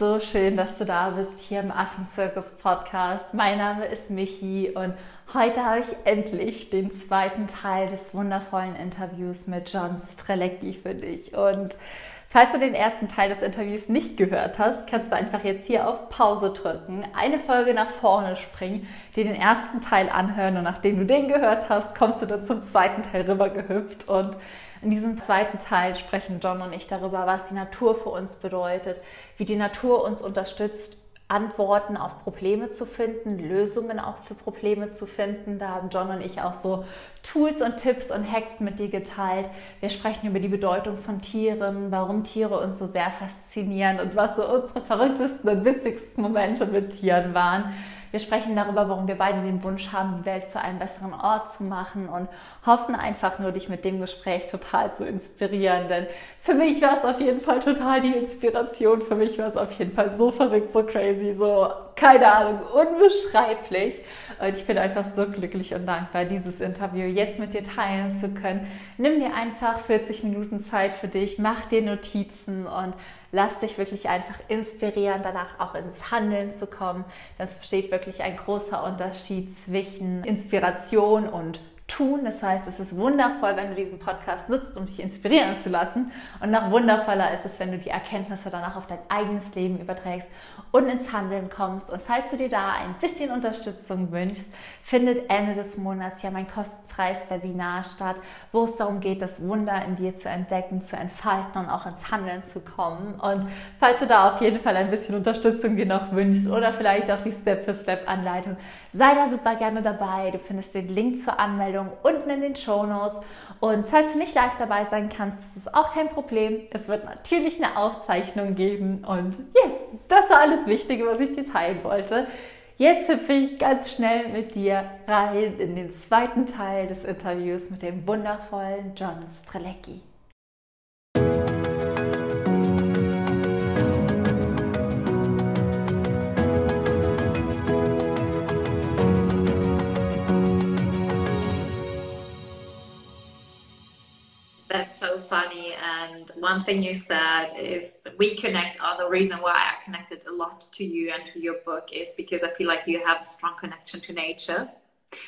so schön, dass du da bist hier im Affenzirkus Podcast. Mein Name ist Michi und heute habe ich endlich den zweiten Teil des wundervollen Interviews mit John Strelecki für dich. Und falls du den ersten Teil des Interviews nicht gehört hast, kannst du einfach jetzt hier auf Pause drücken, eine Folge nach vorne springen, dir den ersten Teil anhören und nachdem du den gehört hast, kommst du dann zum zweiten Teil rübergehüpft und in diesem zweiten Teil sprechen John und ich darüber, was die Natur für uns bedeutet, wie die Natur uns unterstützt, Antworten auf Probleme zu finden, Lösungen auch für Probleme zu finden. Da haben John und ich auch so Tools und Tipps und Hacks mit dir geteilt. Wir sprechen über die Bedeutung von Tieren, warum Tiere uns so sehr faszinieren und was so unsere verrücktesten und witzigsten Momente mit Tieren waren. Wir sprechen darüber, warum wir beide den Wunsch haben, die Welt zu einem besseren Ort zu machen und hoffen einfach nur, dich mit dem Gespräch total zu inspirieren. Denn für mich war es auf jeden Fall total die Inspiration. Für mich war es auf jeden Fall so verrückt, so crazy, so, keine Ahnung, unbeschreiblich. Und ich bin einfach so glücklich und dankbar, dieses Interview jetzt mit dir teilen zu können. Nimm dir einfach 40 Minuten Zeit für dich, mach dir Notizen und lass dich wirklich einfach inspirieren, danach auch ins Handeln zu kommen. Das besteht wirklich ein großer Unterschied zwischen Inspiration und tun. Das heißt, es ist wundervoll, wenn du diesen Podcast nutzt, um dich inspirieren zu lassen. Und noch wundervoller ist es, wenn du die Erkenntnisse danach auf dein eigenes Leben überträgst und ins Handeln kommst. Und falls du dir da ein bisschen Unterstützung wünschst, findet Ende des Monats ja mein kostenfreies Webinar statt, wo es darum geht, das Wunder in dir zu entdecken, zu entfalten und auch ins Handeln zu kommen. Und falls du da auf jeden Fall ein bisschen Unterstützung noch wünschst oder vielleicht auch die Step-für-Step-Anleitung, sei da super gerne dabei. Du findest den Link zur Anmeldung unten in den Show Notes. Und falls du nicht live dabei sein kannst, ist es auch kein Problem. Es wird natürlich eine Aufzeichnung geben. Und yes, das war alles Wichtige, was ich dir teilen wollte. Jetzt hüpfe ich ganz schnell mit dir rein in den zweiten Teil des Interviews mit dem wundervollen John Strelecki. That's so funny. And one thing you said is we connect. Or the reason why I connected a lot to you and to your book is because I feel like you have a strong connection to nature.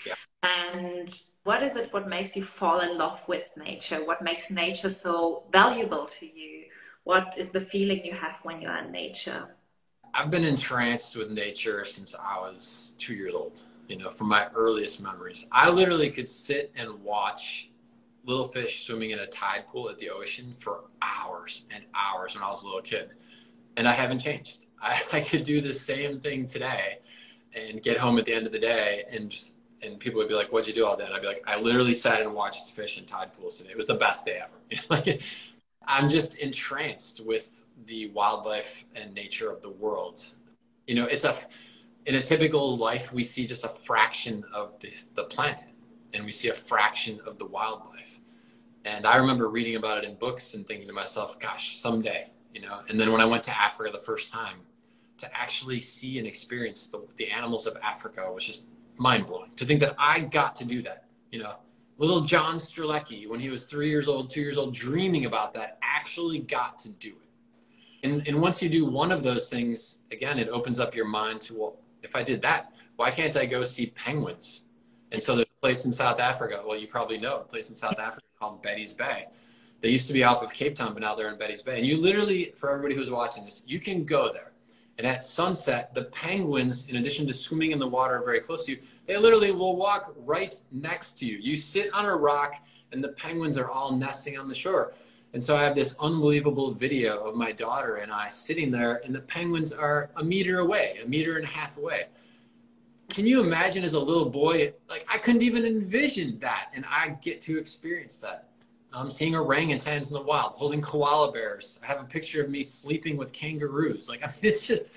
Yeah. And what is it? What makes you fall in love with nature? What makes nature so valuable to you? What is the feeling you have when you're in nature? I've been entranced with nature since I was two years old. You know, from my earliest memories, I literally could sit and watch little fish swimming in a tide pool at the ocean for hours and hours when I was a little kid. And I haven't changed. I, I could do the same thing today and get home at the end of the day and just, and people would be like, what'd you do all day? And I'd be like, I literally sat and watched fish in tide pools today. It was the best day ever. You know, like I'm just entranced with the wildlife and nature of the world. You know, it's a, in a typical life, we see just a fraction of the, the planet and we see a fraction of the wildlife. And I remember reading about it in books and thinking to myself, gosh, someday, you know. And then when I went to Africa the first time, to actually see and experience the, the animals of Africa was just mind blowing. To think that I got to do that, you know. Little John Strelecky, when he was three years old, two years old, dreaming about that, actually got to do it. And, and once you do one of those things, again, it opens up your mind to, well, if I did that, why can't I go see penguins? And so there's a place in South Africa, well, you probably know, a place in South Africa called Betty's Bay. They used to be off of Cape Town, but now they're in Betty's Bay. And you literally, for everybody who's watching this, you can go there. And at sunset, the penguins, in addition to swimming in the water very close to you, they literally will walk right next to you. You sit on a rock, and the penguins are all nesting on the shore. And so I have this unbelievable video of my daughter and I sitting there, and the penguins are a meter away, a meter and a half away. Can you imagine as a little boy, like I couldn't even envision that, and I get to experience that. I'm seeing orangutans in the wild, holding koala bears. I have a picture of me sleeping with kangaroos. Like I mean, it's just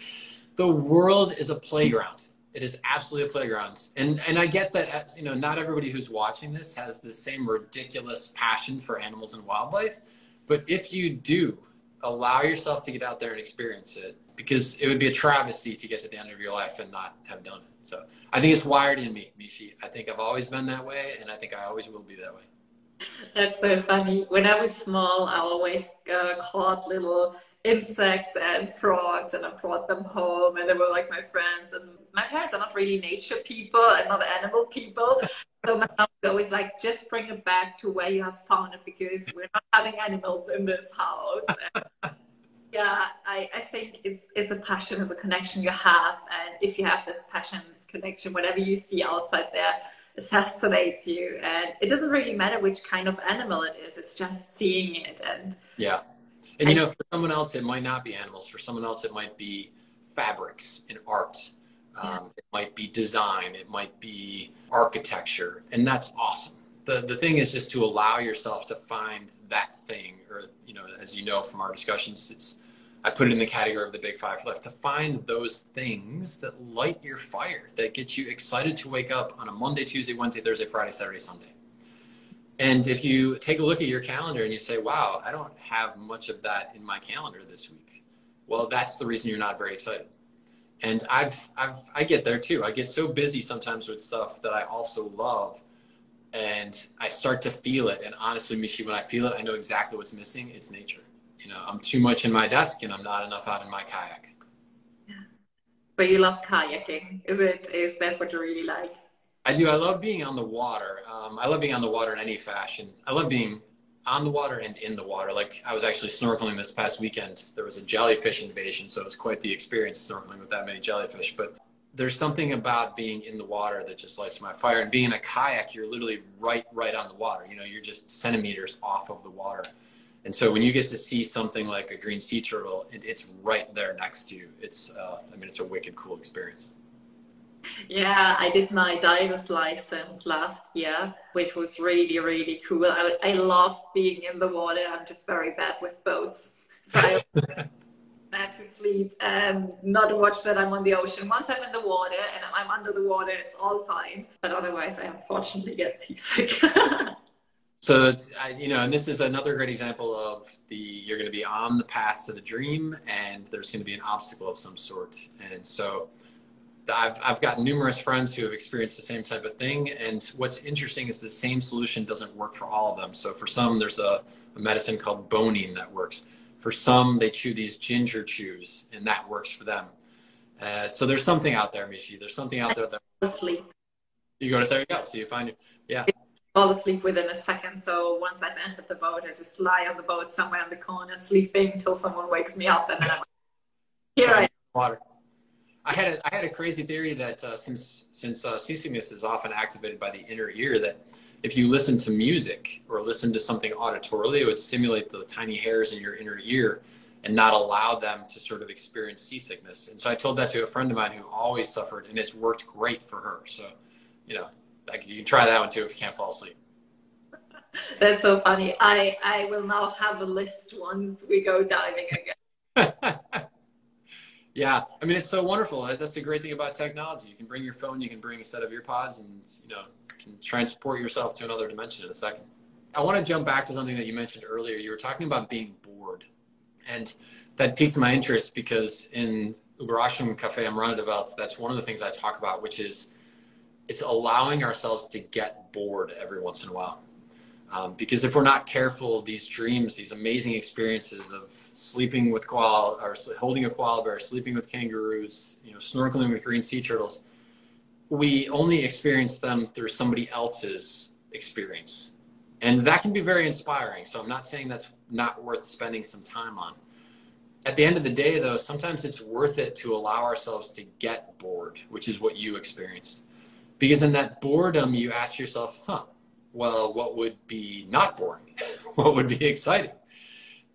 the world is a playground. It is absolutely a playground, and and I get that you know not everybody who's watching this has the same ridiculous passion for animals and wildlife, but if you do, allow yourself to get out there and experience it because it would be a travesty to get to the end of your life and not have done it. So I think it's wired in me, Michi. I think I've always been that way, and I think I always will be that way. That's so funny. When I was small, I always uh, caught little insects and frogs and I brought them home and they were like my friends. And my parents are not really nature people and not animal people. So my mom was always like just bring it back to where you have found it because we're not having animals in this house. And yeah I, I think it's it's a passion it's a connection you have. And if you have this passion this connection whatever you see outside there it fascinates you. And it doesn't really matter which kind of animal it is it's just seeing it and yeah and you know, for someone else, it might not be animals. For someone else, it might be fabrics and art. Um, it might be design. It might be architecture, and that's awesome. the The thing is just to allow yourself to find that thing, or you know, as you know from our discussions, it's I put it in the category of the big five left to find those things that light your fire, that get you excited to wake up on a Monday, Tuesday, Wednesday, Thursday, Friday, Saturday, Sunday. And if you take a look at your calendar and you say, wow, I don't have much of that in my calendar this week, well, that's the reason you're not very excited. And I've, I've, I get there too. I get so busy sometimes with stuff that I also love. And I start to feel it. And honestly, Michi, when I feel it, I know exactly what's missing. It's nature. You know, I'm too much in my desk and I'm not enough out in my kayak. Yeah. But you love kayaking. Is it, is that what you really like? I do. I love being on the water. Um, I love being on the water in any fashion. I love being on the water and in the water. Like I was actually snorkeling this past weekend. There was a jellyfish invasion, so it was quite the experience snorkeling with that many jellyfish. But there's something about being in the water that just lights my fire. And being in a kayak, you're literally right, right on the water. You know, you're just centimeters off of the water. And so when you get to see something like a green sea turtle, it, it's right there next to you. It's, uh, I mean, it's a wicked cool experience. Yeah, I did my diver's license last year, which was really, really cool. I, I love being in the water. I'm just very bad with boats. So I had to sleep and not watch that I'm on the ocean. Once I'm in the water and I'm under the water, it's all fine. But otherwise, I unfortunately get seasick. so it's, you know, and this is another great example of the you're going to be on the path to the dream, and there's going to be an obstacle of some sort, and so I've, I've got numerous friends who have experienced the same type of thing. And what's interesting is the same solution doesn't work for all of them. So for some, there's a, a medicine called Bonine that works. For some, they chew these ginger chews, and that works for them. Uh, so there's something out there, Michi. There's something out there that asleep. You go to there you go. So you find it. Yeah. Fall asleep within a second. So once I've entered the boat, I just lie on the boat somewhere in the corner, sleeping until someone wakes me up, and then I'm here. I water. I had a, I had a crazy theory that uh, since since uh, seasickness is often activated by the inner ear, that if you listen to music or listen to something auditorily, it would stimulate the tiny hairs in your inner ear and not allow them to sort of experience seasickness. And so I told that to a friend of mine who always suffered, and it's worked great for her. So, you know, like you can try that one too if you can't fall asleep. That's so funny. I I will now have a list once we go diving again. Yeah, I mean it's so wonderful. That's the great thing about technology. You can bring your phone, you can bring a set of earpods, and you know can transport yourself to another dimension in a second. I want to jump back to something that you mentioned earlier. You were talking about being bored, and that piqued my interest because in Überraschung Cafe am Rande der Welt, that's one of the things I talk about, which is it's allowing ourselves to get bored every once in a while. Um, because if we're not careful, these dreams, these amazing experiences of sleeping with koala or holding a koala bear, sleeping with kangaroos, you know, snorkeling with green sea turtles, we only experience them through somebody else's experience. And that can be very inspiring. So I'm not saying that's not worth spending some time on. At the end of the day, though, sometimes it's worth it to allow ourselves to get bored, which is what you experienced. Because in that boredom, you ask yourself, huh, well, what would be not boring? what would be exciting?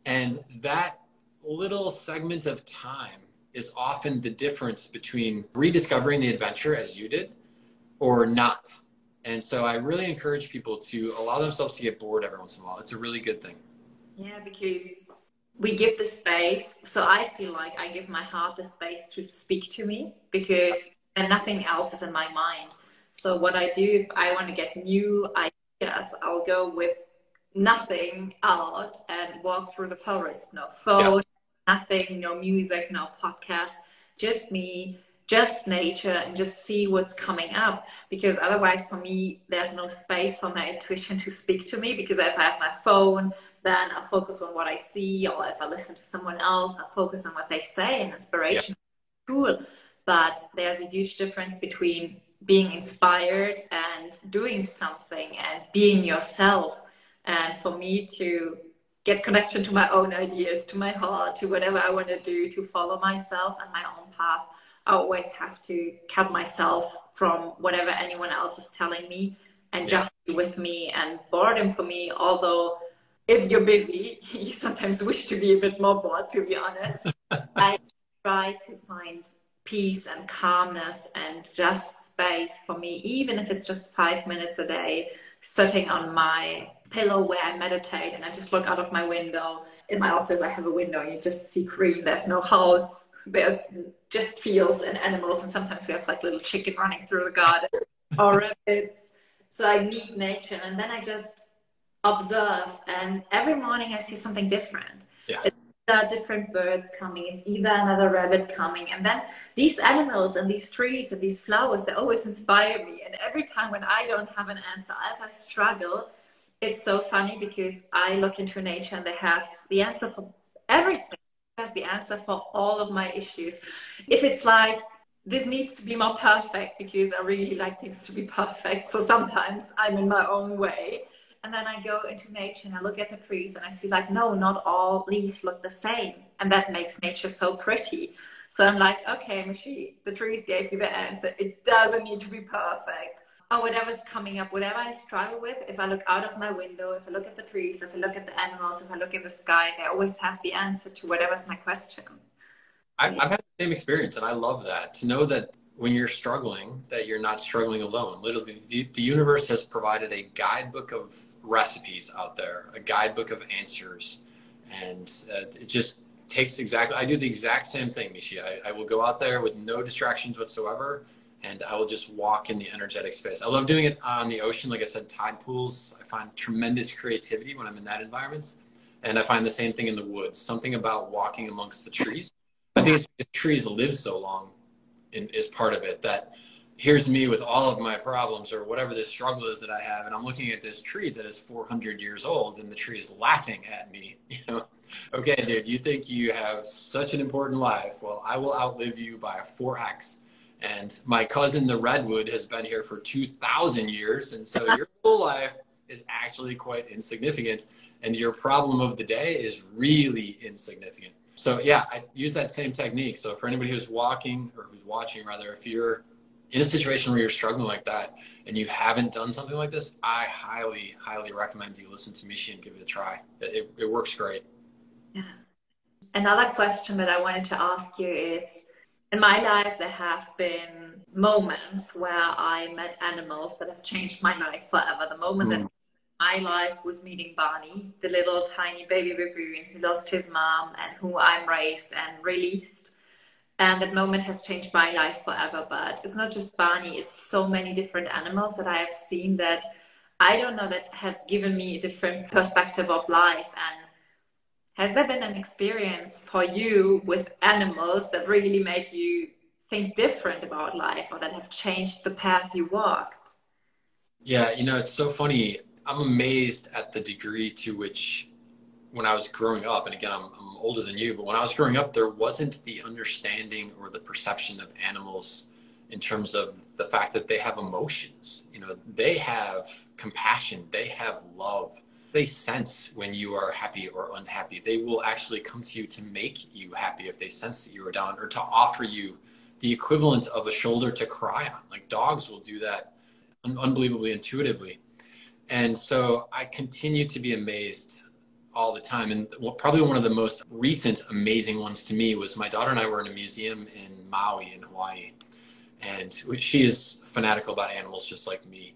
And that little segment of time is often the difference between rediscovering the adventure as you did or not. And so I really encourage people to allow themselves to get bored every once in a while. It's a really good thing. Yeah, because we give the space. So I feel like I give my heart the space to speak to me because and nothing else is in my mind. So what I do if I want to get new yes, I'll go with nothing out and walk through the forest. No phone, yeah. nothing, no music, no podcast, just me, just nature, and just see what's coming up. Because otherwise, for me, there's no space for my intuition to speak to me. Because if I have my phone, then I focus on what I see, or if I listen to someone else, I focus on what they say and inspiration. Yeah. Cool. But there's a huge difference between being inspired and doing something and being yourself. And for me to get connection to my own ideas, to my heart, to whatever I want to do, to follow myself and my own path, I always have to cut myself from whatever anyone else is telling me and yeah. just be with me and boredom for me, although if you're busy, you sometimes wish to be a bit more bored, to be honest. I try to find peace and calmness and just space for me, even if it's just five minutes a day, sitting on my pillow where I meditate and I just look out of my window. In my office, I have a window, you just see green, there's no house, there's just fields and animals, and sometimes we have like little chicken running through the garden or rabbits. So I need nature, and then I just observe, and every morning I see something different. Yeah. It's different birds coming, it's either another rabbit coming, and then these animals and these trees and these flowers, they always inspire me. And every time when I don't have an answer, if I struggle, it's so funny because I look into nature and they have the answer for everything has the answer for all of my issues. If it's like, this needs to be more perfect because I really like things to be perfect. So sometimes I'm in my own way. And then I go into nature and I look at the trees and I see, like, no, not all leaves look the same. And that makes nature so pretty. So I'm like, okay, Michi, the trees gave you the answer. It doesn't need to be perfect or whatever's coming up, whatever I struggle with, if I look out of my window, if I look at the trees, if I look at the animals, if I look in the sky, I always have the answer to whatever's my question. I've, I've had the same experience, and I love that to know that when you're struggling, that you're not struggling alone. Literally, the, the universe has provided a guidebook of recipes out there, a guidebook of answers, and uh, it just takes exactly. I do the exact same thing, Michi. I, I will go out there with no distractions whatsoever and I will just walk in the energetic space. I love doing it on the ocean. Like I said, tide pools, I find tremendous creativity when I'm in that environment. And I find the same thing in the woods, something about walking amongst the trees. I think it's because trees live so long in, is part of it that here's me with all of my problems or whatever this struggle is that I have. And I'm looking at this tree that is 400 years old and the tree is laughing at me, you know, okay, dude, you think you have such an important life. Well, I will outlive you by a 4X and my cousin, the redwood, has been here for 2,000 years. And so your whole life is actually quite insignificant. And your problem of the day is really insignificant. So, yeah, I use that same technique. So, for anybody who's walking or who's watching, rather, if you're in a situation where you're struggling like that and you haven't done something like this, I highly, highly recommend you listen to Michi and give it a try. It, it works great. Yeah. Another question that I wanted to ask you is in my life, there have been moments where I met animals that have changed my life forever. The moment mm. that my life was meeting Barney, the little tiny baby baboon who lost his mom and who I'm raised and released. And that moment has changed my life forever. But it's not just Barney, it's so many different animals that I have seen that I don't know that have given me a different perspective of life. And has there been an experience for you with animals that really make you think different about life or that have changed the path you walked? Yeah, you know, it's so funny. I'm amazed at the degree to which, when I was growing up, and again, I'm, I'm older than you, but when I was growing up, there wasn't the understanding or the perception of animals in terms of the fact that they have emotions. You know, they have compassion, they have love they sense when you are happy or unhappy. They will actually come to you to make you happy if they sense that you are down or to offer you the equivalent of a shoulder to cry on. Like dogs will do that un- unbelievably intuitively. And so I continue to be amazed all the time. And probably one of the most recent amazing ones to me was my daughter and I were in a museum in Maui in Hawaii. And she is fanatical about animals just like me.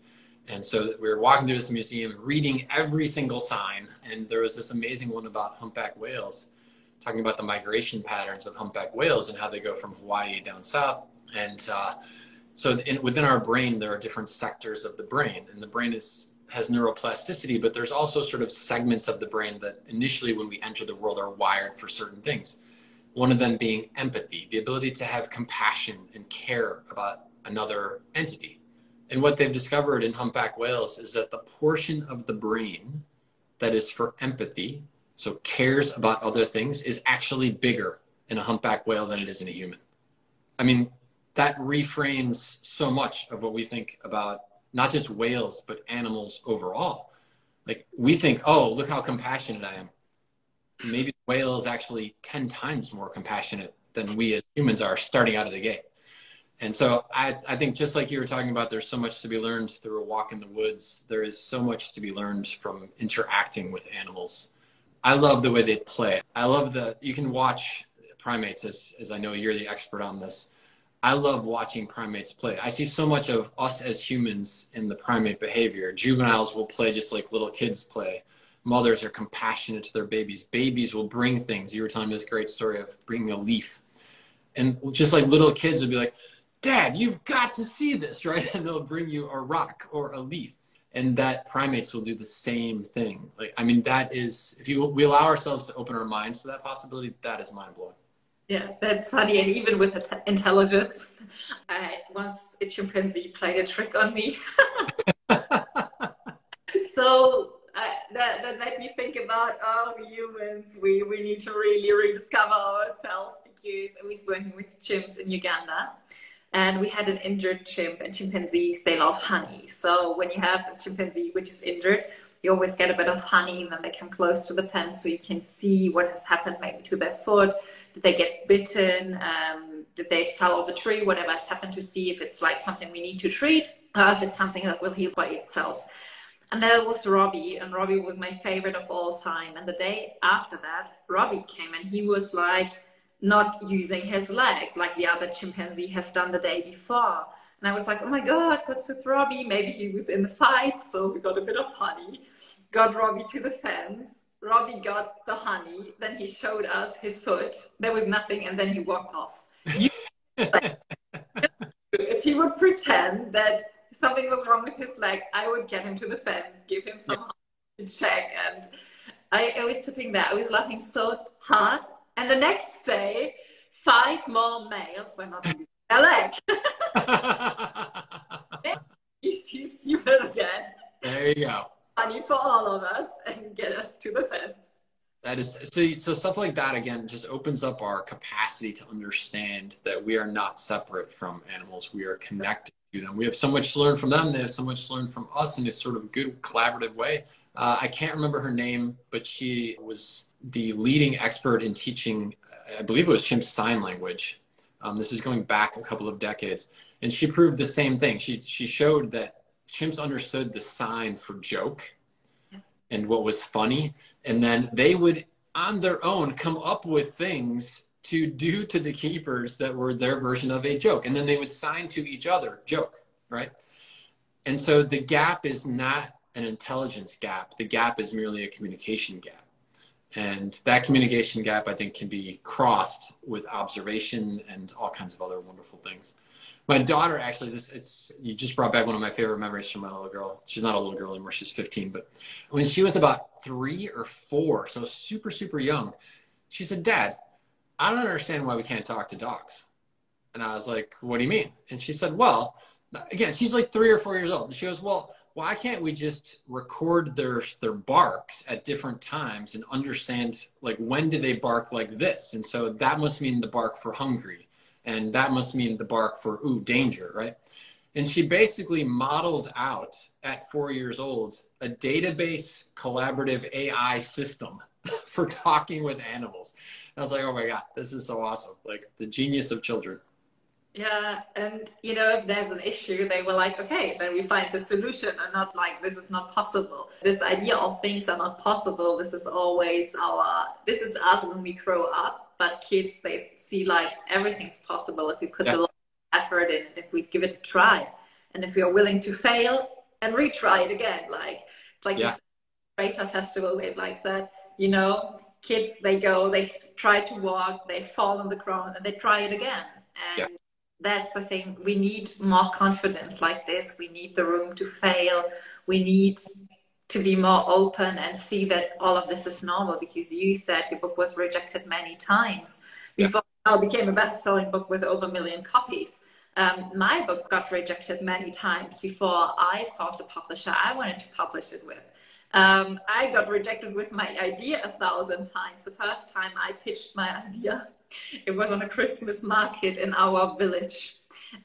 And so we were walking through this museum, reading every single sign, and there was this amazing one about humpback whales, talking about the migration patterns of humpback whales and how they go from Hawaii down south. And uh, so in, within our brain, there are different sectors of the brain, and the brain is has neuroplasticity, but there's also sort of segments of the brain that initially, when we enter the world, are wired for certain things. One of them being empathy, the ability to have compassion and care about another entity and what they've discovered in humpback whales is that the portion of the brain that is for empathy, so cares about other things, is actually bigger in a humpback whale than it is in a human. I mean, that reframes so much of what we think about not just whales, but animals overall. Like we think, oh, look how compassionate I am. Maybe the whale is actually 10 times more compassionate than we as humans are starting out of the gate. And so I, I think just like you were talking about, there's so much to be learned through a walk in the woods. There is so much to be learned from interacting with animals. I love the way they play. I love that you can watch primates as, as I know you're the expert on this. I love watching primates play. I see so much of us as humans in the primate behavior. Juveniles will play just like little kids play. Mothers are compassionate to their babies. Babies will bring things. You were telling me this great story of bringing a leaf. And just like little kids would be like, Dad, you've got to see this, right? And they'll bring you a rock or a leaf. And that primates will do the same thing. Like, I mean, that is, if you we allow ourselves to open our minds to that possibility, that is mind blowing. Yeah, that's funny. And even with intelligence, I, once a chimpanzee played a trick on me. so uh, that, that made me think about, oh, humans, we, we need to really rediscover ourselves because I was working with chimps in Uganda. And we had an injured chimp, and chimpanzees, they love honey. So when you have a chimpanzee which is injured, you always get a bit of honey and then they come close to the fence so you can see what has happened maybe to their foot did they get bitten um, did they fall off a tree whatever has happened to see if it's like something we need to treat or if it's something that will heal by itself and there was Robbie, and Robbie was my favorite of all time. And the day after that, Robbie came and he was like not using his leg like the other chimpanzee has done the day before. And I was like, oh my God, what's with Robbie? Maybe he was in the fight, so we got a bit of honey. Got Robbie to the fence. Robbie got the honey. Then he showed us his foot. There was nothing, and then he walked off. if he would pretend that something was wrong with his leg, I would get him to the fence, give him some yeah. to check. And I, I was sitting there, I was laughing so hard. And the next day, five more males were not using their leg. She's stupid again. There you go. Funny for all of us and get us to the fence. That is so. So stuff like that again just opens up our capacity to understand that we are not separate from animals. We are connected to them. We have so much to learn from them. They have so much to learn from us in a sort of good collaborative way. Uh, I can't remember her name, but she was the leading expert in teaching. I believe it was chimp sign language um, this is going back a couple of decades, and she proved the same thing. She she showed that chimps understood the sign for joke and what was funny, and then they would on their own come up with things to do to the keepers that were their version of a joke, and then they would sign to each other joke, right? And so the gap is not an intelligence gap. The gap is merely a communication gap. And that communication gap, I think, can be crossed with observation and all kinds of other wonderful things. My daughter, actually, this it's you just brought back one of my favorite memories from my little girl. She's not a little girl anymore; she's 15. But when she was about three or four, so super super young, she said, "Dad, I don't understand why we can't talk to dogs." And I was like, "What do you mean?" And she said, "Well, again, she's like three or four years old." And she goes, "Well." why can't we just record their their barks at different times and understand like when do they bark like this and so that must mean the bark for hungry and that must mean the bark for ooh danger right? And she basically modeled out at four years old a database collaborative ai system for talking with animals. And i was like oh my god this is so awesome. Like the genius of children yeah, and you know, if there's an issue, they were like, okay, then we find the solution and not like, this is not possible. This idea of things are not possible, this is always our, this is us when we grow up, but kids, they see like everything's possible if we put yeah. the effort in, if we give it a try. And if we are willing to fail and retry it again, like, it's like yeah. Creator Festival, they've like said, you know, kids, they go, they try to walk, they fall on the ground and they try it again. And yeah that's the thing. We need more confidence like this. We need the room to fail. We need to be more open and see that all of this is normal because you said your book was rejected many times before yeah. it became a best-selling book with over a million copies. Um, my book got rejected many times before I found the publisher I wanted to publish it with. Um, I got rejected with my idea a thousand times. The first time I pitched my idea, it was on a Christmas market in our village.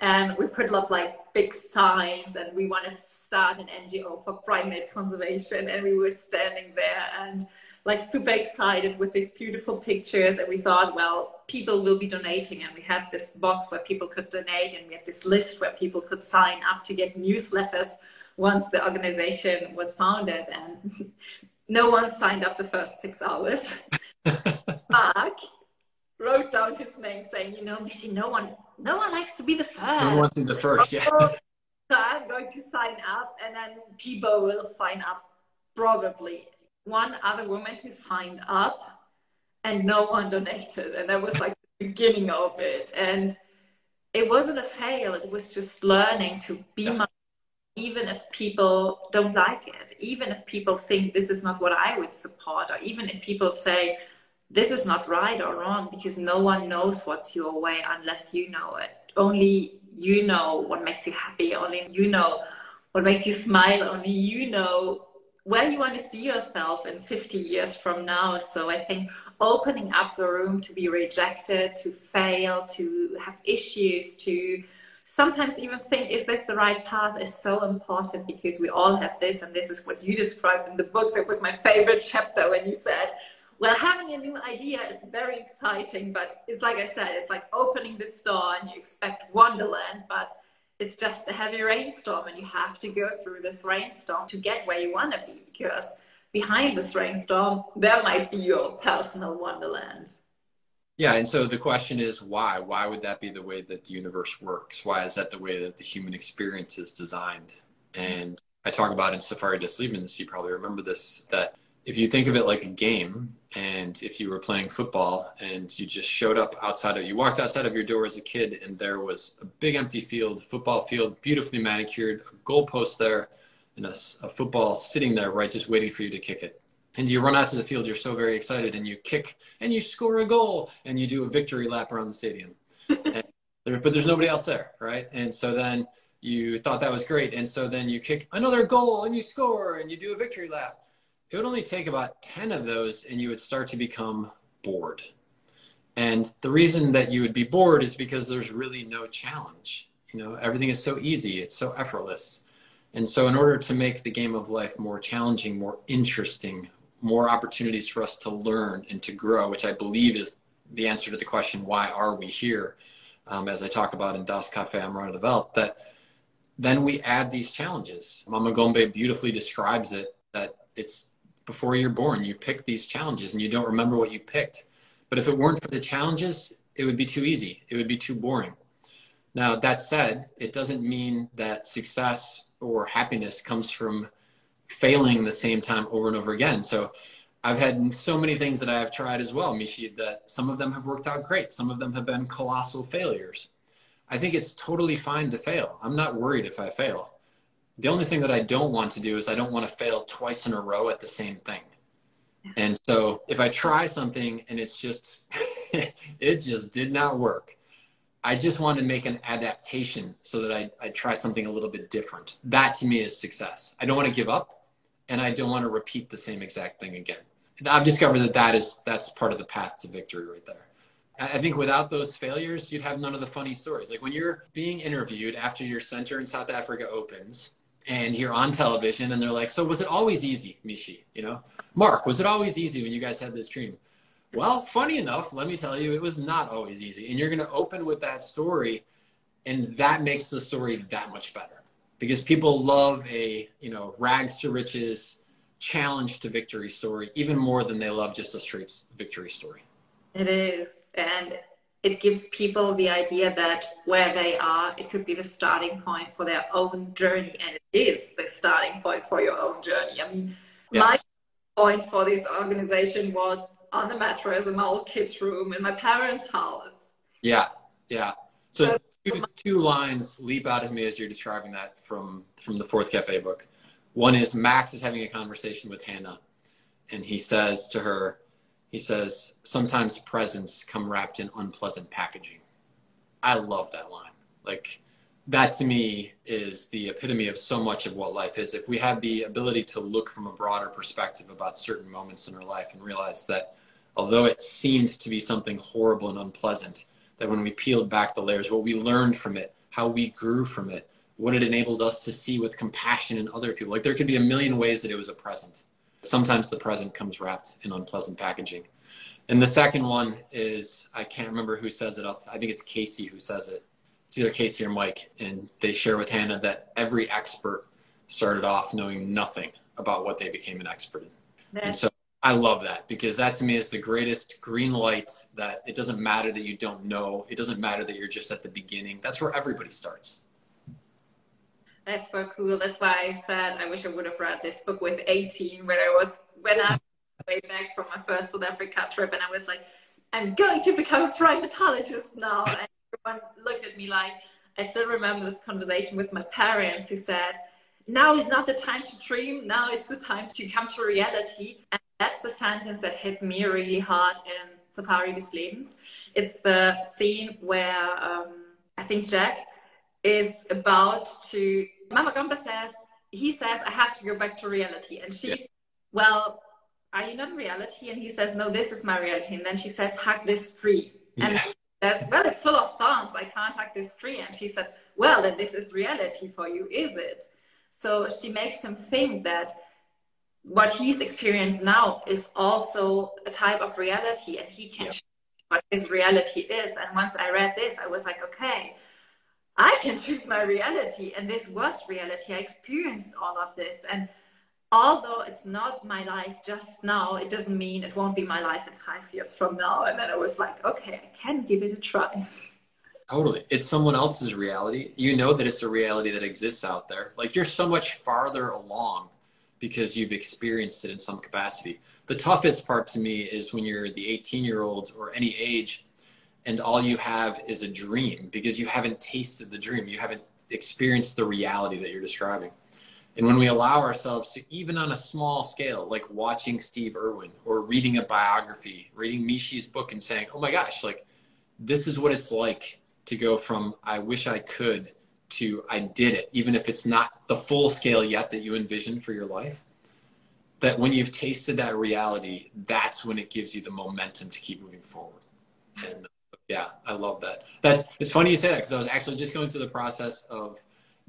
And we put up like big signs and we want to start an NGO for primate conservation. And we were standing there and like super excited with these beautiful pictures. And we thought well people will be donating. And we had this box where people could donate. And we had this list where people could sign up to get newsletters once the organization was founded. And no one signed up the first six hours. Mark wrote down his name saying you know Michi, no one no one likes to be the first no one wants to be the first yeah oh, so i'm going to sign up and then people will sign up probably one other woman who signed up and no one donated. And that was like the beginning of it. And it wasn't a fail, it was just learning to be yeah. my even if people don't like it, even if people think this is not what I would support, or even if people say this is not right or wrong, because no one knows what's your way unless you know it. Only you know what makes you happy, only you know what makes you smile, only you know where you want to see yourself in 50 years from now. So I think opening up the room to be rejected, to fail, to have issues, to sometimes even think, is this the right path, is so important because we all have this. And this is what you described in the book. That was my favorite chapter when you said, well, having a new idea is very exciting, but it's like I said, it's like opening this door and you expect Wonderland, but it's just a heavy rainstorm and you have to go through this rainstorm to get where you want to be because behind this rainstorm there might be your personal wonderland. Yeah and so the question is why? Why would that be the way that the universe works? Why is that the way that the human experience is designed? And i talk about in safari des lebens you probably remember this that if you think of it like a game and if you were playing football and you just showed up outside of you walked outside of your door as a kid and there was a big empty field football field beautifully manicured a goalpost there and a, a, football sitting there right just waiting for you to kick it. And you run out to the field you're so very excited and you kick and you score a goal and you do a victory lap around the stadium. There, but there's nobody else there right? And so then you thought that was great and so then you kick another goal and you score and you do a victory lap it would only take about 10 of those and you would start to become bored. And the reason that you would be bored is because there's really no challenge. You know, everything is so easy, it's so effortless. And so, in order to make the game of life more challenging, more interesting, more opportunities for us to learn and to grow, which I believe is the answer to the question, why are we here? Um, as I talk about in Das Cafe am Rande der Welt, that then we add these challenges. Mama Gombe beautifully describes it that it's before you're born. You pick these challenges and you don't remember what you picked. But if it weren't for the challenges, it would be too easy. It would be too boring. Now, that said, it doesn't mean that success or happiness comes from failing the same time over and over again. So I've had so many things that I have tried as well, Michi, that some of them have worked out great. Some of them have been colossal failures. I think it's totally fine to fail. I'm not worried if I fail. The only thing that I don't want to do is I don't want to fail twice in a row at the same thing. And so if I try something and it's just, it just did not work, I just want to make an adaptation so that I, I try something a little bit different. That to me is success. I don't want to give up and I don't want to repeat the same exact thing again. I've discovered that that is, that's part of the path to victory right there. I think without those failures, you'd have none of the funny stories. Like when you're being interviewed after your center in South Africa opens, and you're on television and they're like, so was it always easy, Michi? You know, Mark, was it always easy when you guys had this dream? Well, funny enough, let me tell you, it was not always easy. And you're going to open with that story, and that makes the story that much better because people love a, you know, rags to riches, challenge to victory story even more than they love just a straight victory story. It is. And it gives people the idea that where they are, it could be the starting point for their own journey, and it is the starting point for your own journey. I mean, yes. my point for this organization was on the mattress in my old kids' room in my parents' house. Yeah, yeah. So, so two, two lines leap out of me as you're describing that from from the Fourth Cafe book. One is Max is having a conversation with Hannah, and he says to her, he says, sometimes presents come wrapped in unpleasant packaging. I love that line. Like, that to me is the epitome of so much of what life is. If we have the ability to look from a broader perspective about certain moments in our life and realize that although it seemed to be something horrible and unpleasant, that when we peeled back the layers, what we learned from it, how we grew from it, what it enabled us to see with compassion in other people. Like there could be a million ways that it was a present. Sometimes the present comes wrapped in unpleasant packaging. And the second one is I can't remember who says it. I think it's Casey who says it. It's either Casey or Mike, and they share with Hannah that every expert started off knowing nothing about what they became an expert in. And so I love that because that to me is the greatest green light that it doesn't matter that you don't know. It doesn't matter that you're just at the beginning. That's where everybody starts. That's so cool. That's why I said I wish I would have read this book with 18 when I was when I was way back from my first South Africa trip and I was like, I'm going to become a primatologist now. And everyone looked at me like I still remember this conversation with my parents who said, Now is not the time to dream, now it's the time to come to reality. And that's the sentence that hit me really hard in Safari des Lebens. It's the scene where um, I think Jack is about to. Mama Gombe says, he says, I have to go back to reality. And she's, yeah. well, are you not in reality? And he says, no, this is my reality. And then she says, hug this tree. And yeah. says, well, it's full of thorns. I can't hug this tree. And she said, well, then this is reality for you, is it? So she makes him think that what he's experienced now is also a type of reality and he can yeah. what his reality is and once i read this i was like okay i can choose my reality and this was reality i experienced all of this and although it's not my life just now it doesn't mean it won't be my life in five years from now and then i was like okay i can give it a try Totally. It's someone else's reality. You know that it's a reality that exists out there. Like you're so much farther along because you've experienced it in some capacity. The toughest part to me is when you're the 18 year old or any age and all you have is a dream because you haven't tasted the dream. You haven't experienced the reality that you're describing. And when we allow ourselves to, even on a small scale, like watching Steve Irwin or reading a biography, reading Michi's book and saying, oh my gosh, like this is what it's like to go from I wish I could to I did it, even if it's not the full scale yet that you envision for your life. That when you've tasted that reality, that's when it gives you the momentum to keep moving forward. And yeah, I love that. That's it's funny you say that because I was actually just going through the process of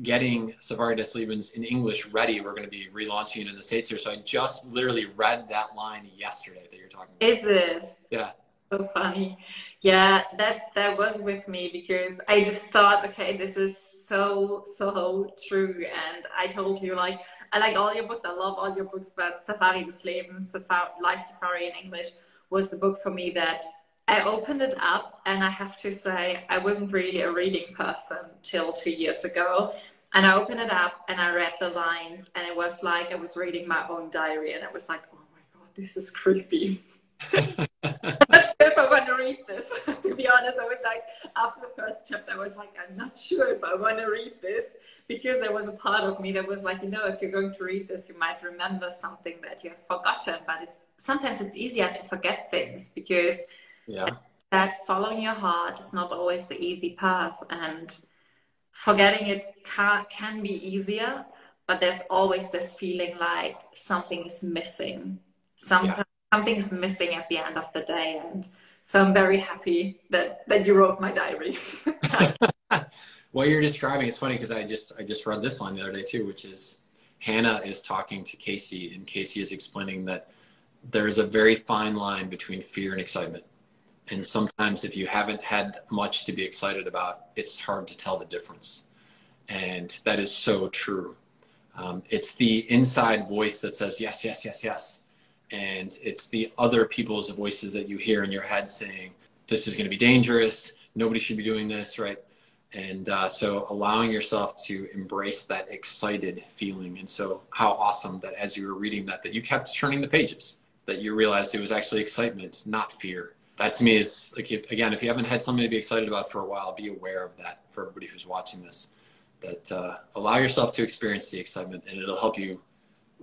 getting Safari des Lebens in English ready. We're going to be relaunching it in the States here. So I just literally read that line yesterday that you're talking about. Is it? Yeah. So funny. Yeah, that that was with me because I just thought, okay, this is so so true. And I told you like I like all your books. I love all your books, but Safari des Lebens, Safari, Life Safari in English was the book for me that I opened it up, and I have to say I wasn't really a reading person till two years ago. And I opened it up and I read the lines, and it was like I was reading my own diary, and I was like, oh my god, this is creepy. not sure if I want to read this. to be honest, I was like, after the first chapter, I was like, I'm not sure if I want to read this because there was a part of me that was like, you know, if you're going to read this, you might remember something that you have forgotten. But it's sometimes it's easier to forget things because yeah. that following your heart is not always the easy path, and forgetting it can, can be easier. But there's always this feeling like something is missing. Something, Yeah something's missing at the end of the day and so i'm very happy that that you wrote my diary what you're describing is funny because i just i just read this line the other day too which is hannah is talking to casey and casey is explaining that there's a very fine line between fear and excitement and sometimes if you haven't had much to be excited about it's hard to tell the difference. And that is so true. Um, it's the inside voice that says yes yes yes yes. And it's the other people's voices that you hear in your head saying this is going to be dangerous. Nobody should be doing this right? And uh, so allowing yourself to embrace that excited feeling. And so how awesome that as you were reading that that you kept turning the pages that you realized it was actually excitement not fear that to me is like if, again if you haven't had something to be excited about for a while be aware of that for everybody who's watching this that uh, allow yourself to experience the excitement and it'll help you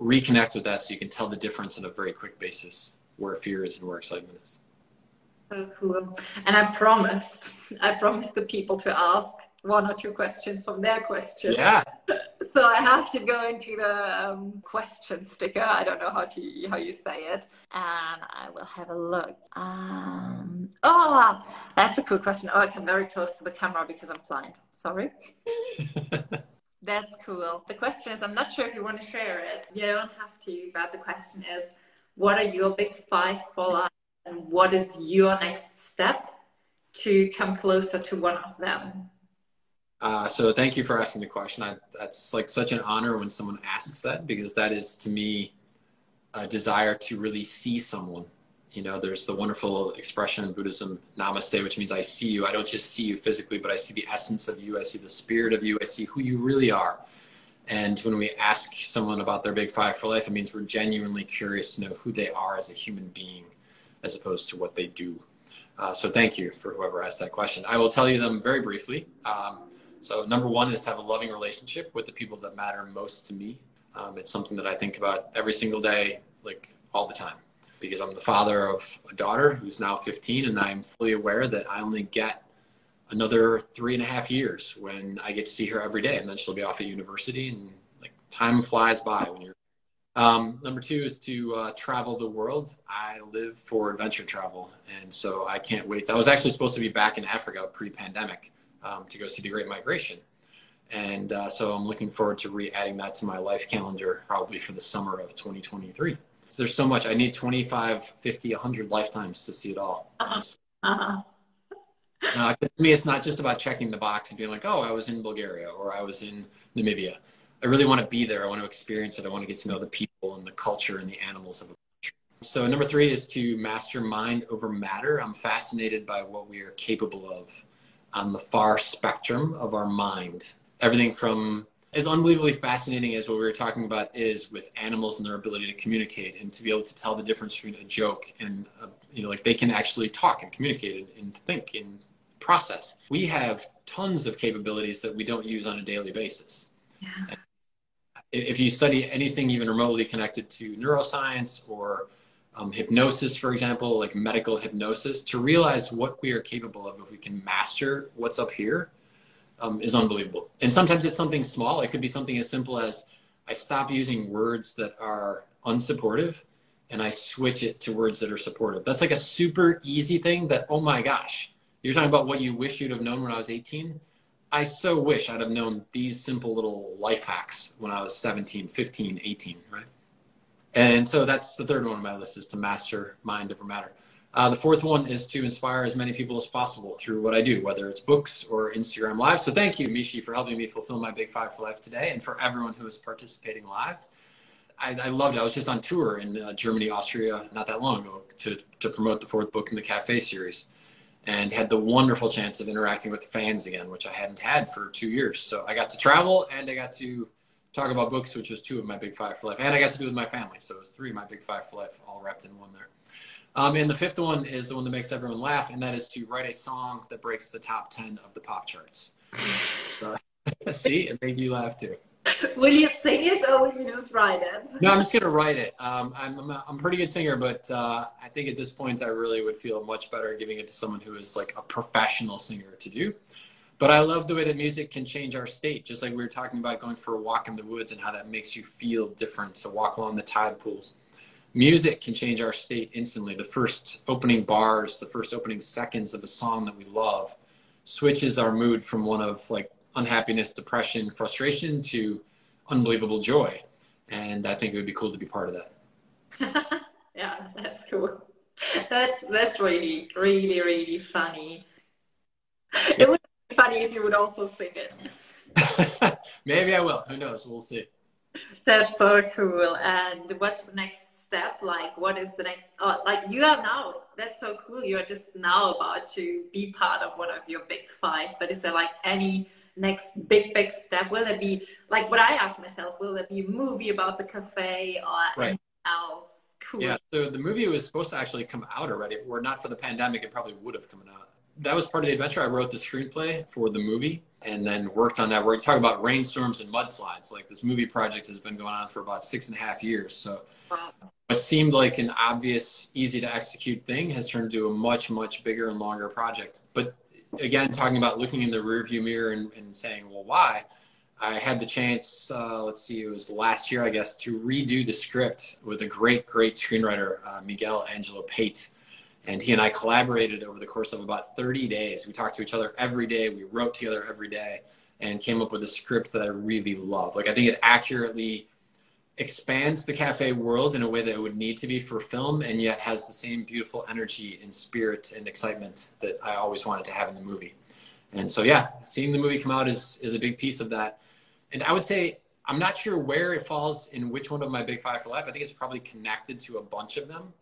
reconnect with that so you can tell the difference on a very quick basis where fear is and where excitement is. So cool. And I promised, I promised the people to ask one or two questions from their question. Yeah. So I have to go into the um, question sticker. I don't know how to how you say it, and I will have a look. Um, oh, that's a cool question. Oh, I come very close to the camera because I'm blind. Sorry. that's cool. The question is, I'm not sure if you want to share it. You don't have to, but the question is, what are your big five for life, and what is your next step to come closer to one of them? Uh, so thank you for asking the question. I, that's like such an honor when someone asks that because that is to me a desire to really see someone. You know, there's the wonderful expression in Buddhism, namaste, which means I see you. I don't just see you physically, but I see the essence of you. I see the spirit of you. I see who you really are. And when we ask someone about their big five for life, it means we're genuinely curious to know who they are as a human being as opposed to what they do. Uh, so thank you for whoever asked that question. I will tell you them very briefly. Um, so number one is to have a loving relationship with the people that matter most to me. Um, it's something that I think about every single day, like all the time, because I'm the father of a daughter who's now 15, and I'm fully aware that I only get another three and a half years when I get to see her every day, and then she'll be off at university, and like time flies by when you're. Um, number two is to uh, travel the world. I live for adventure travel, and so I can't wait. I was actually supposed to be back in Africa pre-pandemic um, to go see the Great Migration. And uh, so I'm looking forward to re-adding that to my life calendar probably for the summer of 2023. So there's so much. I need 25, 50, 100 lifetimes to see it all. Uh-huh. Uh-huh. Uh, to me, it's not just about checking the box and being like, oh, I was in Bulgaria or I was in Namibia. I really want to be there. I want to experience it. I want to get to know the people and the culture and the animals of a country. So number three is to master mind over matter. I'm fascinated by what we are capable of on the far spectrum of our mind. Everything from as unbelievably fascinating as what we were talking about is with animals and their ability to communicate and to be able to tell the difference between a joke and a, you know like they can actually talk and communicate and, and think and process we have tons of capabilities that we don't use on a daily basis yeah. if you study anything even remotely connected to neuroscience or um, hypnosis, for example, like medical hypnosis, to realize what we are capable of if we can master what's up here um, is unbelievable. And sometimes it's something small. It could be something as simple as I stop using words that are unsupportive and I switch it to words that are supportive. That's like a super easy thing that, oh my gosh, you're talking about what you wish you'd have known when I was 18. I so wish I'd have known these simple little life hacks when I was 17, 15, 18, right? And so that's the third one on my list is to master mind over matter. Uh, the fourth one is to inspire as many people as possible through what I do, whether it's books or Instagram Live. So thank you, Michi, for helping me fulfill my big five for life today and for everyone who is participating live. I, I loved it. I was just on tour in uh, Germany, Austria, not that long ago to, to promote the fourth book in the Cafe series and had the wonderful chance of interacting with fans again, which I hadn't had for two years. So I got to travel and I got to talk about books, which is two of my big five for life, and I got to do it with my family, so it was three of my big five for life all wrapped in one there. Um, and the fifth one is the one that makes everyone laugh, and that is to write a song that breaks the top ten of the pop charts. So, see, it made you laugh too. Will you sing it or will you just write it? No, I'm just gonna write it. Um, I'm, I'm, a, I'm a pretty good singer, but uh, I think at this point I really would feel much better giving it to someone who is like a professional singer to do. But I love the way that music can change our state, just like we were talking about going for a walk in the woods and how that makes you feel different. So walk along the tide pools. Music can change our state instantly. The first opening bars, the first opening seconds of a song that we love switches our mood from one of like unhappiness, depression, frustration to unbelievable joy. And I think it would be cool to be part of that. yeah, that's cool. That's that's really, really, really funny. It would funny if you would also sing it. Maybe I will. Who knows? We'll see. That's so cool. And what's the next step? Like, what is the next? Oh, like you are now. That's so cool. You're just now about to be part of one of your big five. But is there like any next big big step? Will there be like what I asked myself? Will there be a movie about the cafe or right. anything else? Cool. Yeah. So the movie was supposed to actually come out already. If it were not for the pandemic, it probably would have come out that was part of the adventure. I wrote the screenplay for the movie and then worked on that. We're talking about rainstorms and mudslides. Like this movie project has been going on for about six and a half years. So what seemed like an obvious, easy to execute thing has turned into a much, much bigger and longer project. But again, talking about looking in the rearview mirror and, and saying, well, why? I had the chance, uh, let's see, it was last year, I guess, to redo the script with a great, great screenwriter, uh, Miguel Angelo Pate. And he and I collaborated over the course of about 30 days. We talked to each other every day. We wrote together every day and came up with a script that I really love. Like, I think it accurately expands the cafe world in a way that it would need to be for film and yet has the same beautiful energy and spirit and excitement that I always wanted to have in the movie. And so, yeah, seeing the movie come out is, is a big piece of that. And I would say, I'm not sure where it falls in which one of my big five for life. I think it's probably connected to a bunch of them.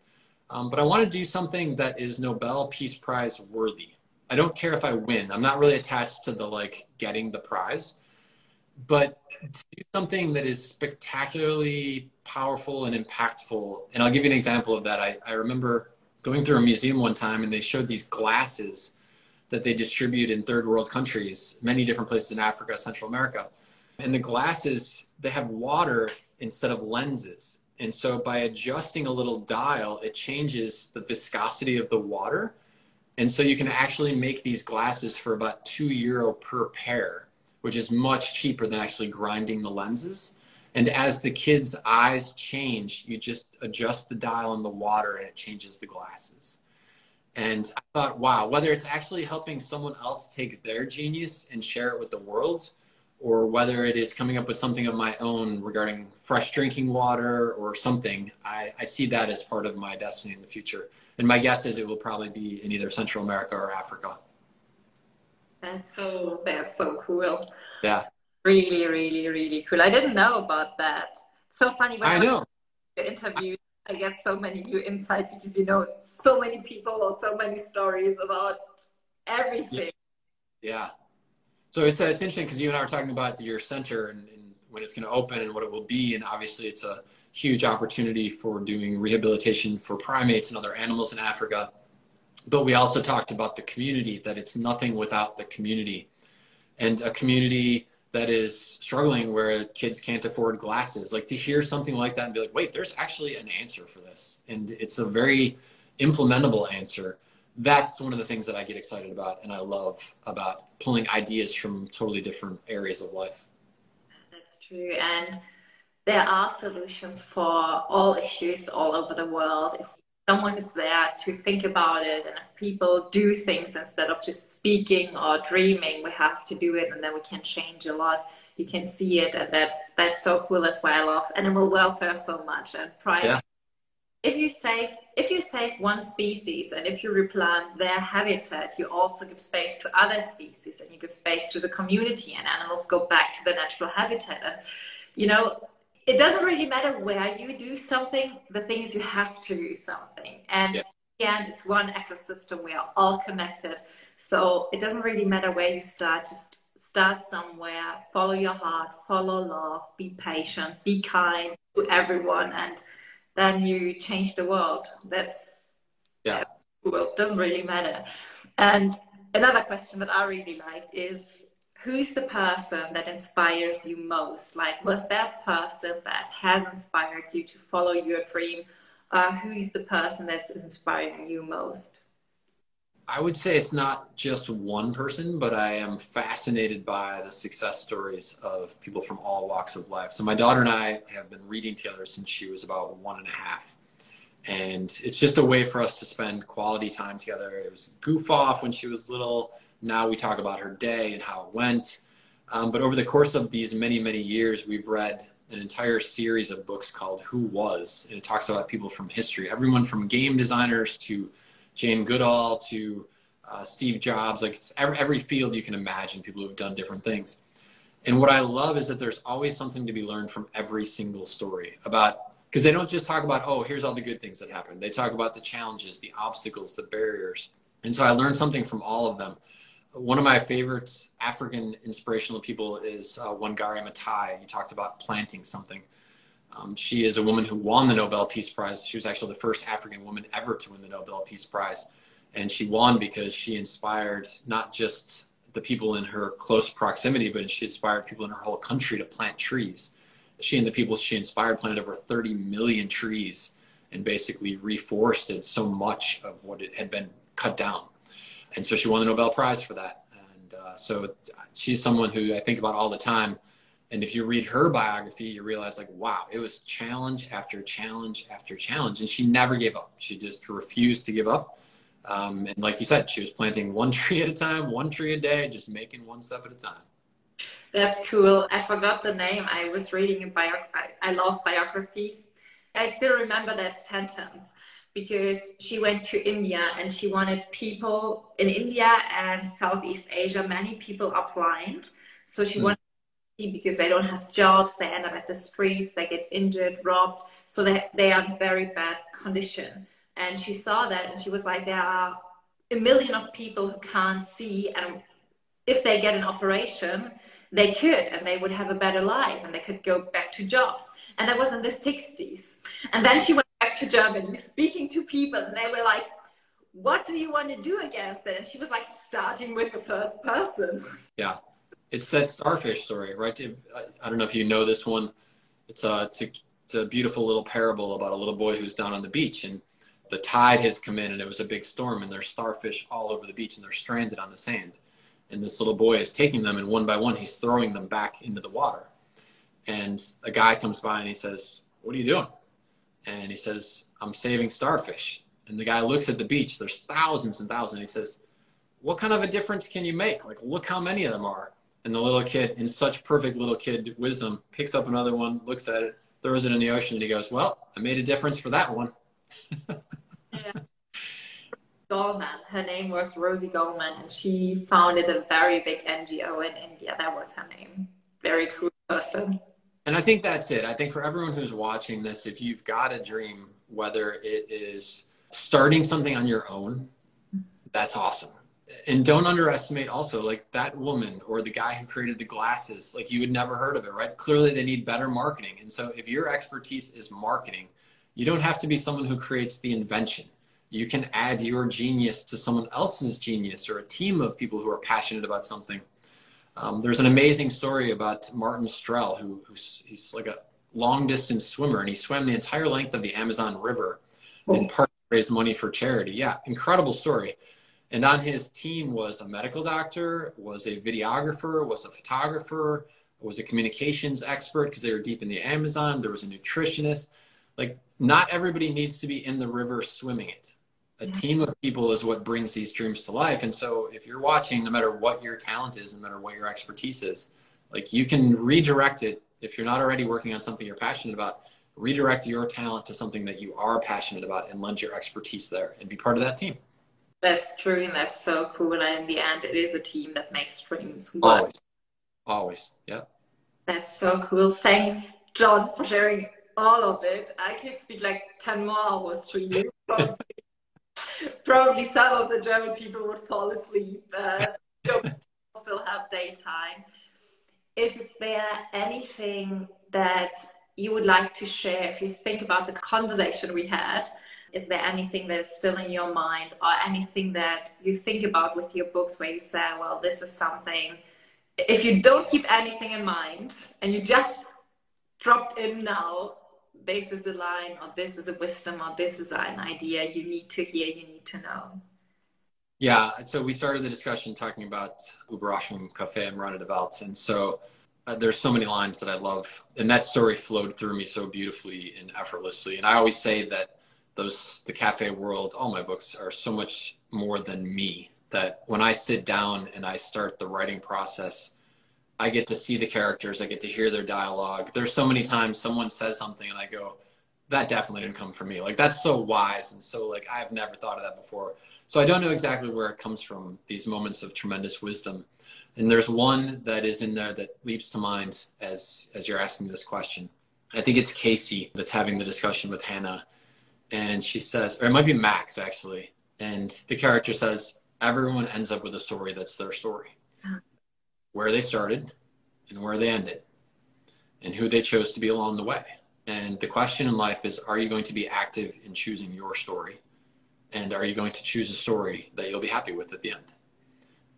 Um, but I want to do something that is Nobel Peace Prize worthy. I don't care if I win. I'm not really attached to the like getting the prize, but to do something that is spectacularly powerful and impactful. And I'll give you an example of that. I, I remember going through a museum one time and they showed these glasses that they distribute in third world countries, many different places in Africa, Central America. And the glasses, they have water instead of lenses. And so by adjusting a little dial, it changes the viscosity of the water. And so you can actually make these glasses for about two euro per pair, which is much cheaper than actually grinding the lenses. And as the kid's eyes change, you just adjust the dial in the water and it changes the glasses. And I thought, wow, whether it's actually helping someone else take their genius and share it with the world, or whether it is coming up with something of my own regarding fresh drinking water or something, I, I, see that as part of my destiny in the future. And my guess is it will probably be in either Central America or Africa. That's so that's so cool. Yeah. Really, really, really cool. I didn't know about that. so funny when I know interviews. I get so many new insight because you know so many people or so many stories about everything. Yeah. yeah. So it's, it's interesting because you and I were talking about your center and, and when it's going to open and what it will be. And obviously, it's a huge opportunity for doing rehabilitation for primates and other animals in Africa. But we also talked about the community, that it's nothing without the community. And a community that is struggling where kids can't afford glasses. Like to hear something like that and be like, wait, there's actually an answer for this. And it's a very implementable answer that's one of the things that I get excited about and I love about pulling ideas from totally different areas of life. That's true. And there are solutions for all issues all over the world. If someone is there to think about it and if people do things instead of just speaking or dreaming, we have to do it and then we can change a lot. You can see it and that's that's so cool. That's why I love animal welfare so much and pride yeah if you save if you save one species and if you replant their habitat you also give space to other species and you give space to the community and animals go back to their natural habitat. And you know it doesn't really matter where you do something the thing is you have to do something. And yeah. and it's one ecosystem. We are all connected. So it doesn't really matter where you start. Just start somewhere follow your heart follow love be patient be kind to everyone and then you change the world. That's yeah. Well, it doesn't really matter. And another question that I really like is who's the person that inspires you most? Like, was there a person that has inspired you to follow your dream? Uh, who is the person that's inspiring you most? I would say it's not just one person, but I am fascinated by the success stories of people from all walks of life. So my daughter and I have been reading together since she was about one and a half. And it's just a way for us to spend quality time together. It was goof off when she was little. Now we talk about her day and how it went. Um, but over the course of these many, many years, we've read an entire series of books called Who Was. And it talks about people from history, everyone from game designers to Jane Goodall to uh, Steve Jobs, like every, every field you can imagine, people who have done different things. And what I love is that there's always something to be learned from every single story about, because they don't just talk about, oh, here's all the good things that happened. They talk about the challenges, the obstacles, the barriers. And so I learned something from all of them. One of my favorite African inspirational people is uh, Wangari Maathai. He talked about planting something. Um, she is a woman who won the Nobel Peace Prize. She was actually the first African woman ever to win the Nobel Peace Prize. And she won because she inspired not just the people in her close proximity, but she inspired people in her whole country to plant trees. She and the people she inspired planted over 30 million trees and basically reforested so much of what it had been cut down. and so she won the Nobel Prize for that. And uh, so she's someone who I think about all the time. And if you read her biography, you realize like, wow, it was challenge after challenge after challenge, and she never gave up. She just refused to give up. Um, and like you said, she was planting one tree at a time, one tree a day, just making one step at a time. That's cool. I forgot the name. I was reading a bio. I love biographies. I still remember that sentence because she went to India and she wanted people in India and Southeast Asia. Many people are blind, so she mm. wanted because they don't have jobs. They end up at the streets. They get injured, robbed. So they they are in very bad condition. And she saw that and she was like, there are a million of people who can't see, and if they get an operation, they could and they would have a better life and they could go back to jobs. And that was in the 60s. And then she went back to Germany speaking to people and they were like, what do you want to do against it? And she was like, starting with the first person. Yeah. It's that starfish story, right? I don't know if you know this one. It's a, it's a, it's a beautiful little parable about a little boy who's down on the beach and the tide has come in and it was a big storm and there's starfish all over the beach and they're stranded on the sand. And this little boy is taking them and one by one he's throwing them back into the water. And a guy comes by and he says what are you doing? And he says i'm saving starfish. And the guy looks at the beach. There's thousands and thousands. He says what kind of a difference can you make? Like look how many of them are and the little kid in such perfect little kid wisdom picks up another one looks at it throws it in the ocean and he goes well i made a difference for that one yeah. Gollmann. Her name was Rosi Gollmann, and she founded a very big NGO in India. That was her name. Very cool person. And I think that's it. I think for everyone who's watching this, if you've got a dream, whether it is starting something on your own, that's awesome. And don't underestimate also like that woman or the guy who created the glasses, like you had never heard of it, right? Clearly they need better marketing. And so if your expertise is marketing, you don't have to be someone who creates the invention you can add your genius to someone else's genius or a team of people who are passionate about something. Um, there's an amazing story about Martin Strel, who, who's he's like a long distance swimmer, and he swam the entire length of the Amazon River oh. in part to raise money for charity. Yeah, incredible story. And on his team was a medical doctor, was a videographer, was a photographer, was a communications expert because they were deep in the Amazon. There was a nutritionist. Like, not everybody needs to be in the river swimming it a mm-hmm. team of people is what brings these dreams to life. And so if you're watching, no matter what your talent is, no matter what your expertise is, like you can redirect it. If you're not already working on something you're passionate about, redirect your talent to something that you are passionate about and lend your expertise there and be part of that team. That's true. And that's so cool. And in the end, it is a team that makes dreams work. Always. Always. Yeah. That's so cool. Thanks, John, for sharing all of it. I could speak like 10 more hours to you. probably some of the German people would fall asleep. Uh, still have daytime. Is there anything that you would like to share if you think about the conversation we had? Is there anything that's still in your mind or anything that you think about with your books where you say, well, this is something, if you don't keep anything in mind and you just dropped in now, this is a line or this is a wisdom or this is an idea you need to hear you need to know. Yeah so we started the discussion talking about Überraschung Cafe am Rande der and so uh, there's so many lines that I love and that story flowed through me so beautifully and effortlessly and I always say that those the cafe world all my books are so much more than me that when I sit down and I start the writing process I get to see the characters, I get to hear their dialogue. There's so many times someone says something and I go, that definitely didn't come from me. Like that's so wise and so like I've never thought of that before. So I don't know exactly where it comes from, these moments of tremendous wisdom. And there's one that is in there that leaps to mind as as you're asking this question. I think it's Casey that's having the discussion with Hannah. And she says, or it might be Max actually. And the character says, everyone ends up with a story that's their story where they started and where they ended and who they chose to be along the way. And the question in life is are you going to be active in choosing your story? And are you going to choose a story that you'll be happy with at the end?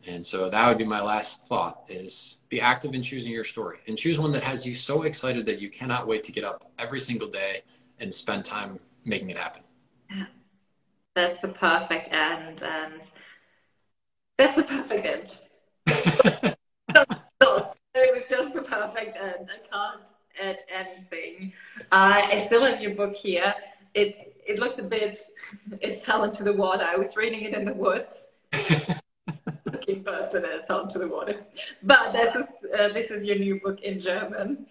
And so that would be my last thought is be active in choosing your story and choose one that has you so excited that you cannot wait to get up every single day and spend time making it happen. Yeah. That's the perfect end. And That's a perfect end. it was just the perfect end. I can't add anything. Uh, I still have your book here. It it looks a bit. It fell into the water. I was reading it in the woods. Looking birds and it fell into the water. But this is uh, this is your new book in German.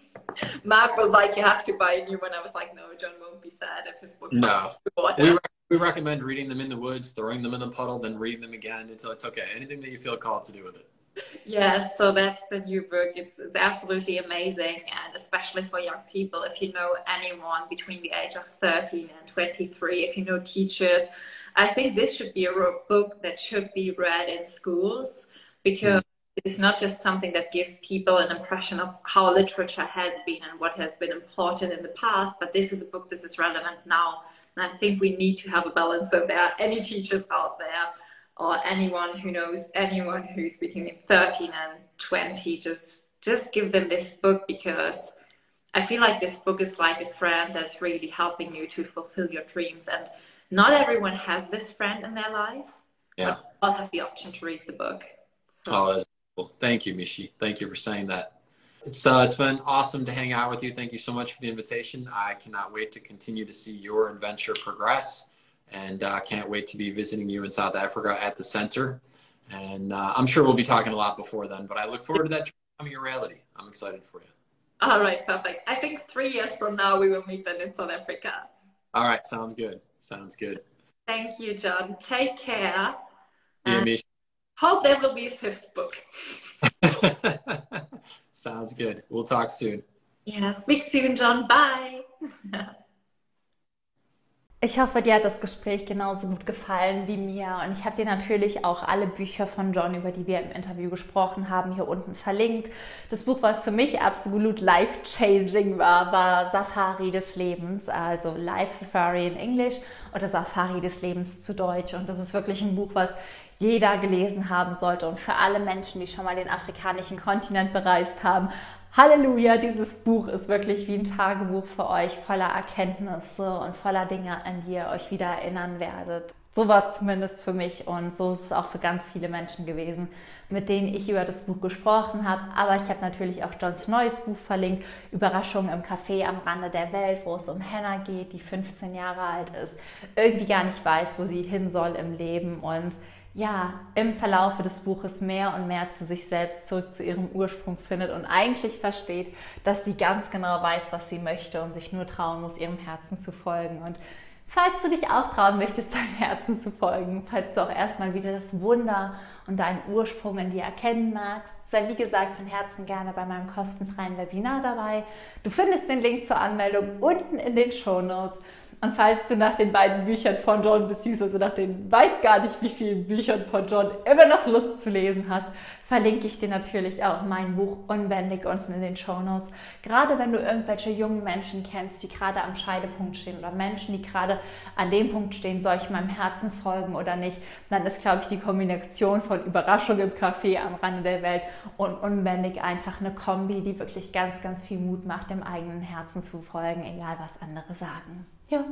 Mark was like, "You have to buy a new one." I was like, "No, John won't be sad if his book no. We, re- we recommend reading them in the woods, throwing them in the puddle, then reading them again until it's okay. Anything that you feel called to do with it. Yes, so that's the new book. It's, it's absolutely amazing, and especially for young people. If you know anyone between the age of 13 and 23, if you know teachers, I think this should be a book that should be read in schools because it's not just something that gives people an impression of how literature has been and what has been important in the past, but this is a book this is relevant now. And I think we need to have a balance. So there are any teachers out there or anyone who knows anyone who's between 13 and 20 just just give them this book because i feel like this book is like a friend that's really helping you to fulfill your dreams and not everyone has this friend in their life yeah i'll have the option to read the book so. oh that's cool thank you Michi thank you for saying that it's uh, it's been awesome to hang out with you. Thank you so much for the invitation. I cannot wait to continue to see your adventure progress and uh, can't wait to be visiting you in South Africa at the center. And uh, I'm sure we'll be talking a lot before then, but I look forward to that becoming a reality. I'm excited for you. All right, perfect. I think three years from now we will meet then in South Africa. All right, sounds good. Sounds good. Thank you, John. Take care. Me. Hope there will be a fifth book. sounds good. We'll talk soon. Yeah, speak soon, John. Bye. Ich hoffe, dir hat das Gespräch genauso gut gefallen wie mir. Und ich habe dir natürlich auch alle Bücher von John, über die wir im Interview gesprochen haben, hier unten verlinkt. Das Buch, was für mich absolut life-changing war, war Safari des Lebens, also Life Safari in Englisch oder Safari des Lebens zu Deutsch. Und das ist wirklich ein Buch, was jeder gelesen haben sollte und für alle Menschen, die schon mal den afrikanischen Kontinent bereist haben, Halleluja, dieses Buch ist wirklich wie ein Tagebuch für euch, voller Erkenntnisse und voller Dinge, an die ihr euch wieder erinnern werdet. So war es zumindest für mich und so ist es auch für ganz viele Menschen gewesen, mit denen ich über das Buch gesprochen habe. Aber ich habe natürlich auch Johns neues Buch verlinkt, Überraschungen im Café am Rande der Welt, wo es um Hannah geht, die 15 Jahre alt ist, irgendwie gar nicht weiß, wo sie hin soll im Leben und ja, im Verlaufe des Buches mehr und mehr zu sich selbst zurück zu ihrem Ursprung findet und eigentlich versteht, dass sie ganz genau weiß, was sie möchte und sich nur trauen muss, ihrem Herzen zu folgen. Und falls du dich auch trauen möchtest, deinem Herzen zu folgen, falls du auch erstmal wieder das Wunder und deinen Ursprung in dir erkennen magst, sei wie gesagt von Herzen gerne bei meinem kostenfreien Webinar dabei. Du findest den Link zur Anmeldung unten in den Show Notes. Und falls du nach den beiden Büchern von John, beziehungsweise nach den weiß gar nicht wie vielen Büchern von John immer noch Lust zu lesen hast, verlinke ich dir natürlich auch mein Buch Unbändig unten in den Show Notes. Gerade wenn du irgendwelche jungen Menschen kennst, die gerade am Scheidepunkt stehen oder Menschen, die gerade an dem Punkt stehen, soll ich meinem Herzen folgen oder nicht, dann ist, glaube ich, die Kombination von Überraschung im Café am Rande der Welt und Unbändig einfach eine Kombi, die wirklich ganz, ganz viel Mut macht, dem eigenen Herzen zu folgen, egal was andere sagen. Ja.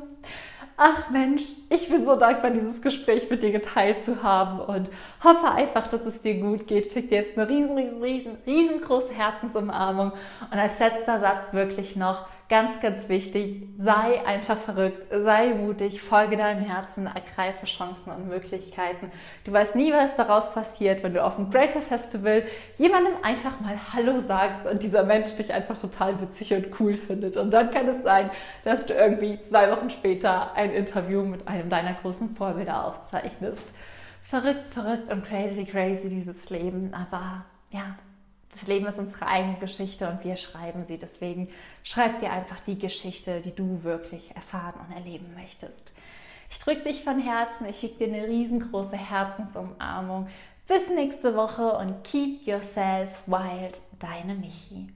Ach Mensch, ich bin so dankbar, dieses Gespräch mit dir geteilt zu haben und hoffe einfach, dass es dir gut geht. Schick dir jetzt eine riesen, riesen, riesen, riesengroße Herzensumarmung und als letzter Satz wirklich noch, ganz, ganz wichtig, sei einfach verrückt, sei mutig, folge deinem Herzen, ergreife Chancen und Möglichkeiten. Du weißt nie, was daraus passiert, wenn du auf dem Greater Festival jemandem einfach mal Hallo sagst und dieser Mensch dich einfach total witzig und cool findet. Und dann kann es sein, dass du irgendwie zwei Wochen später ein Interview mit einem deiner großen Vorbilder aufzeichnest. Verrückt, verrückt und crazy, crazy dieses Leben, aber ja, das Leben ist unsere eigene Geschichte und wir schreiben sie. Deswegen schreib dir einfach die Geschichte, die du wirklich erfahren und erleben möchtest. Ich drücke dich von Herzen, ich schicke dir eine riesengroße Herzensumarmung. Bis nächste Woche und keep yourself wild, deine Michi.